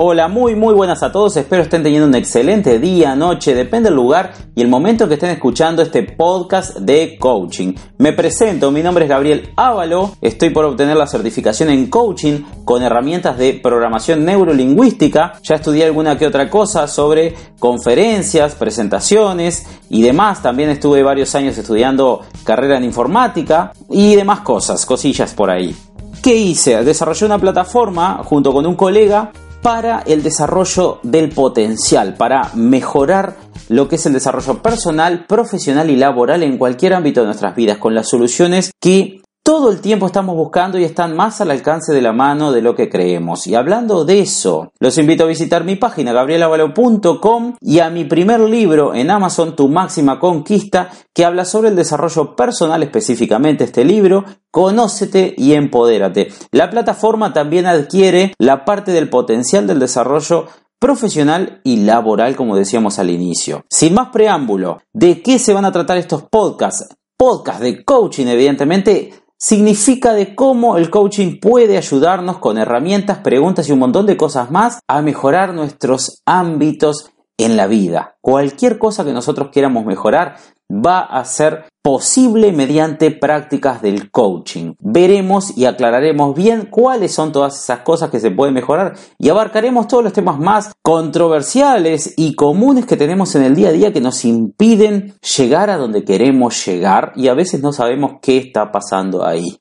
Hola, muy muy buenas a todos, espero estén teniendo un excelente día, noche, depende del lugar y el momento que estén escuchando este podcast de coaching. Me presento, mi nombre es Gabriel Ávalo, estoy por obtener la certificación en coaching con herramientas de programación neurolingüística, ya estudié alguna que otra cosa sobre conferencias, presentaciones y demás, también estuve varios años estudiando carrera en informática y demás cosas, cosillas por ahí. ¿Qué hice? Desarrollé una plataforma junto con un colega para el desarrollo del potencial, para mejorar lo que es el desarrollo personal, profesional y laboral en cualquier ámbito de nuestras vidas, con las soluciones que todo el tiempo estamos buscando y están más al alcance de la mano de lo que creemos. Y hablando de eso, los invito a visitar mi página gabrielavalo.com y a mi primer libro en Amazon, Tu máxima conquista, que habla sobre el desarrollo personal específicamente este libro, Conócete y empodérate. La plataforma también adquiere la parte del potencial del desarrollo profesional y laboral, como decíamos al inicio. Sin más preámbulo, ¿de qué se van a tratar estos podcasts? Podcast de coaching, evidentemente, significa de cómo el coaching puede ayudarnos con herramientas, preguntas y un montón de cosas más a mejorar nuestros ámbitos en la vida. Cualquier cosa que nosotros queramos mejorar va a ser posible mediante prácticas del coaching. Veremos y aclararemos bien cuáles son todas esas cosas que se pueden mejorar y abarcaremos todos los temas más controversiales y comunes que tenemos en el día a día que nos impiden llegar a donde queremos llegar y a veces no sabemos qué está pasando ahí.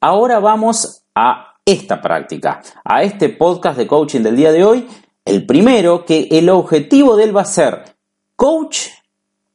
Ahora vamos a esta práctica, a este podcast de coaching del día de hoy el primero, que el objetivo de él va a ser coach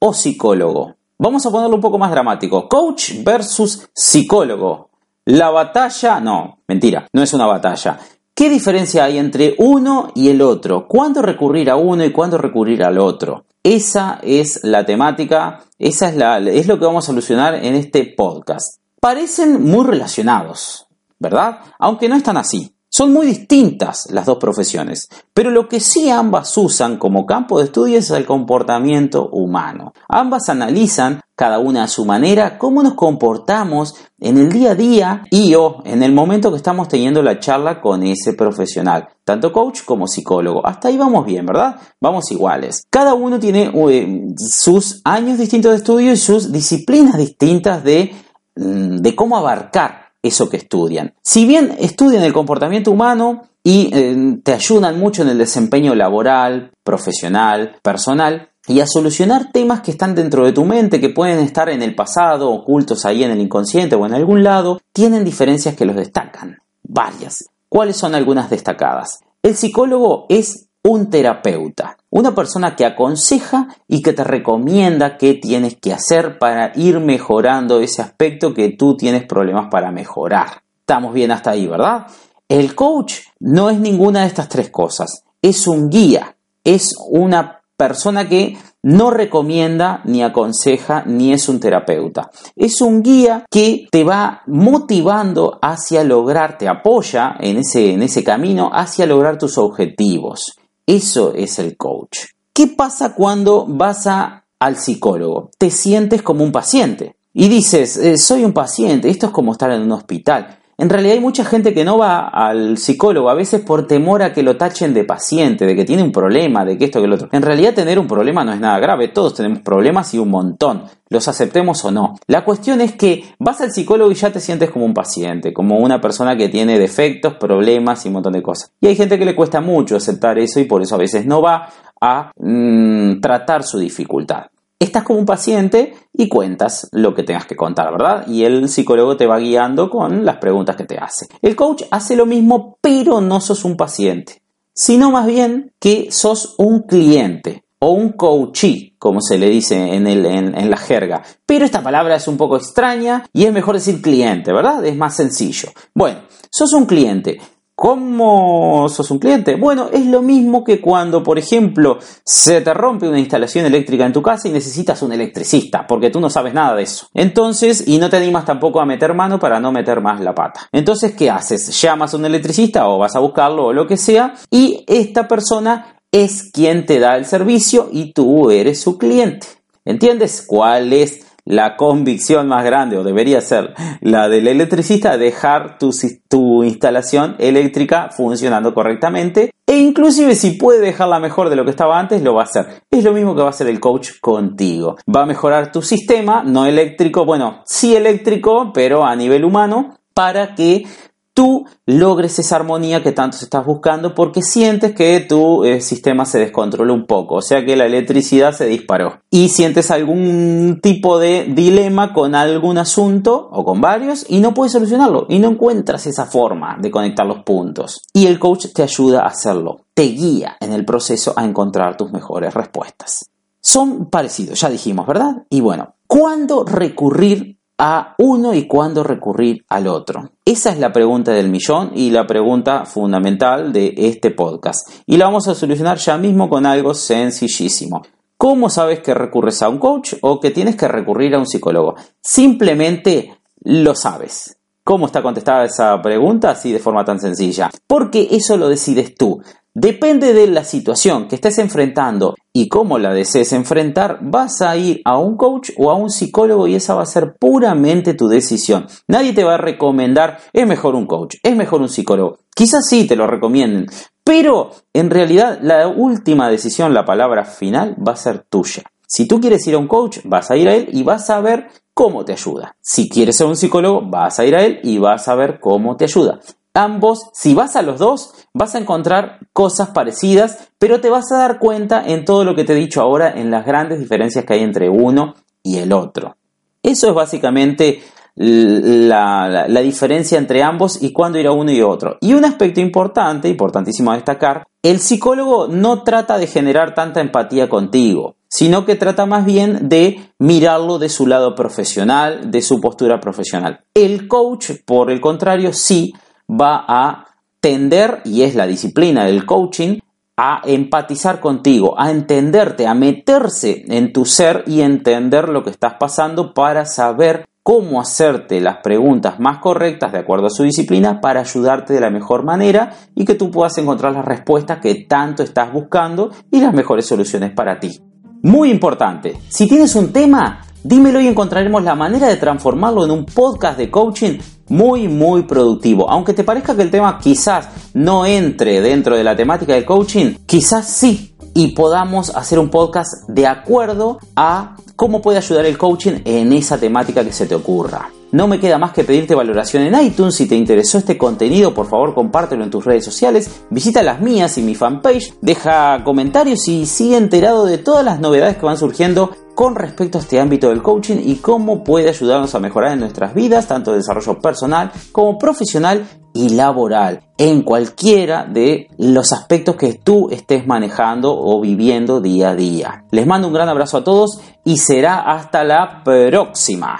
o psicólogo. Vamos a ponerlo un poco más dramático. Coach versus psicólogo. La batalla, no, mentira, no es una batalla. ¿Qué diferencia hay entre uno y el otro? ¿Cuándo recurrir a uno y cuándo recurrir al otro? Esa es la temática, esa es, la, es lo que vamos a solucionar en este podcast. Parecen muy relacionados, ¿verdad? Aunque no están así. Son muy distintas las dos profesiones, pero lo que sí ambas usan como campo de estudio es el comportamiento humano. Ambas analizan, cada una a su manera, cómo nos comportamos en el día a día y o en el momento que estamos teniendo la charla con ese profesional, tanto coach como psicólogo. Hasta ahí vamos bien, ¿verdad? Vamos iguales. Cada uno tiene eh, sus años distintos de estudio y sus disciplinas distintas de, mm, de cómo abarcar eso que estudian. Si bien estudian el comportamiento humano y eh, te ayudan mucho en el desempeño laboral, profesional, personal, y a solucionar temas que están dentro de tu mente, que pueden estar en el pasado, ocultos ahí en el inconsciente o en algún lado, tienen diferencias que los destacan. Varias. ¿Cuáles son algunas destacadas? El psicólogo es un terapeuta, una persona que aconseja y que te recomienda qué tienes que hacer para ir mejorando ese aspecto que tú tienes problemas para mejorar. Estamos bien hasta ahí, ¿verdad? El coach no es ninguna de estas tres cosas, es un guía, es una persona que no recomienda, ni aconseja, ni es un terapeuta. Es un guía que te va motivando hacia lograr, te apoya en ese, en ese camino hacia lograr tus objetivos. Eso es el coach. ¿Qué pasa cuando vas al psicólogo? Te sientes como un paciente y dices, eh, soy un paciente, esto es como estar en un hospital. En realidad hay mucha gente que no va al psicólogo a veces por temor a que lo tachen de paciente, de que tiene un problema, de que esto, que lo otro. En realidad tener un problema no es nada grave, todos tenemos problemas y un montón, los aceptemos o no. La cuestión es que vas al psicólogo y ya te sientes como un paciente, como una persona que tiene defectos, problemas y un montón de cosas. Y hay gente que le cuesta mucho aceptar eso y por eso a veces no va a mm, tratar su dificultad estás como un paciente y cuentas lo que tengas que contar, ¿verdad? Y el psicólogo te va guiando con las preguntas que te hace. El coach hace lo mismo, pero no sos un paciente, sino más bien que sos un cliente o un coachee, como se le dice en, en, la jerga. Pero esta palabra es un poco extraña y es mejor decir cliente, ¿verdad? Es más sencillo. Bueno, sos un cliente. ¿Cómo sos un cliente? Bueno, es lo mismo que cuando, por ejemplo, se te rompe una instalación eléctrica en tu casa y necesitas un electricista, porque tú no sabes nada de eso. Entonces, y no te animas tampoco a meter mano para no meter más la pata. Entonces, ¿qué haces? Llamas a un electricista o vas a buscarlo o lo que sea, y esta persona es quien te da el servicio y tú eres su cliente. ¿Entiendes cuál es la convicción más grande, o debería ser la del electricista, dejar tu, tu, instalación eléctrica funcionando correctamente. E inclusive si puede dejarla mejor de lo que estaba antes, lo va a hacer. Es lo mismo que va a hacer el coach contigo. Va a mejorar tu sistema, no eléctrico, bueno, sí eléctrico, pero a nivel humano, para que tú logres esa armonía que tanto estás buscando porque sientes que tu eh, sistema se descontrola un poco, o sea que la electricidad se disparó y sientes algún tipo de dilema con algún asunto o con varios y no puedes solucionarlo y no encuentras esa forma de conectar los puntos y el coach te ayuda a hacerlo, te guía en el proceso a encontrar tus mejores respuestas. Son parecidos, ya dijimos, ¿verdad? Y bueno, ¿cuándo recurrir a uno y cuándo recurrir al otro? Esa es la pregunta del millón y la pregunta fundamental de este podcast. Y la vamos a solucionar ya mismo con algo sencillísimo. ¿Cómo sabes que recurres a un coach o que tienes que recurrir a un psicólogo? Simplemente lo sabes. ¿Cómo está contestada esa pregunta así de forma tan sencilla? Porque eso lo decides tú. Depende de la situación que estés enfrentando y cómo la desees enfrentar, vas a ir a un coach o a un psicólogo y esa va a ser puramente tu decisión. Nadie te va a recomendar, es mejor un coach, es mejor un psicólogo. Quizás sí te lo recomienden, pero en realidad la última decisión, la palabra final, va a ser tuya. Si tú quieres ir a un coach, vas a ir a él y vas a ver cómo te ayuda. Si quieres ser un psicólogo, vas a ir a él y vas a ver cómo te ayuda ambos, si vas a los dos, vas a encontrar cosas parecidas, pero te vas a dar cuenta en todo lo que te he dicho ahora, en las grandes diferencias que hay entre uno y el otro. Eso es básicamente la, diferencia entre ambos y cuándo ir a uno y otro. Y un aspecto importante, importantísimo a destacar, el psicólogo no trata de generar tanta empatía contigo, sino que trata más bien de mirarlo de su lado profesional, de su postura profesional. El coach, por el contrario, sí va a tender, y es la disciplina del coaching, a empatizar contigo, a entenderte, a meterse en tu ser y entender lo que estás pasando para saber cómo hacerte las preguntas más correctas de acuerdo a su disciplina para ayudarte de la mejor manera y que tú puedas encontrar las respuestas que tanto estás buscando y las mejores soluciones para ti. Muy importante, si tienes un tema, dímelo y encontraremos la manera de transformarlo en un podcast de coaching muy muy productivo. Aunque te parezca que el tema quizás no entre dentro de la temática del coaching, quizás sí y podamos hacer un podcast de acuerdo a cómo puede ayudar el coaching en esa temática que se te ocurra. No me queda más que pedirte valoración en iTunes. Si te interesó este contenido, por favor compártelo en tus redes sociales. Visita las mías y mi fanpage. Deja comentarios y sigue enterado de todas las novedades que van surgiendo con respecto a este ámbito del coaching y cómo puede ayudarnos a mejorar en nuestras vidas, tanto de desarrollo personal como profesional y laboral, en cualquiera de los aspectos que tú estés manejando o viviendo día a día. Les mando un gran abrazo a todos y será hasta la próxima.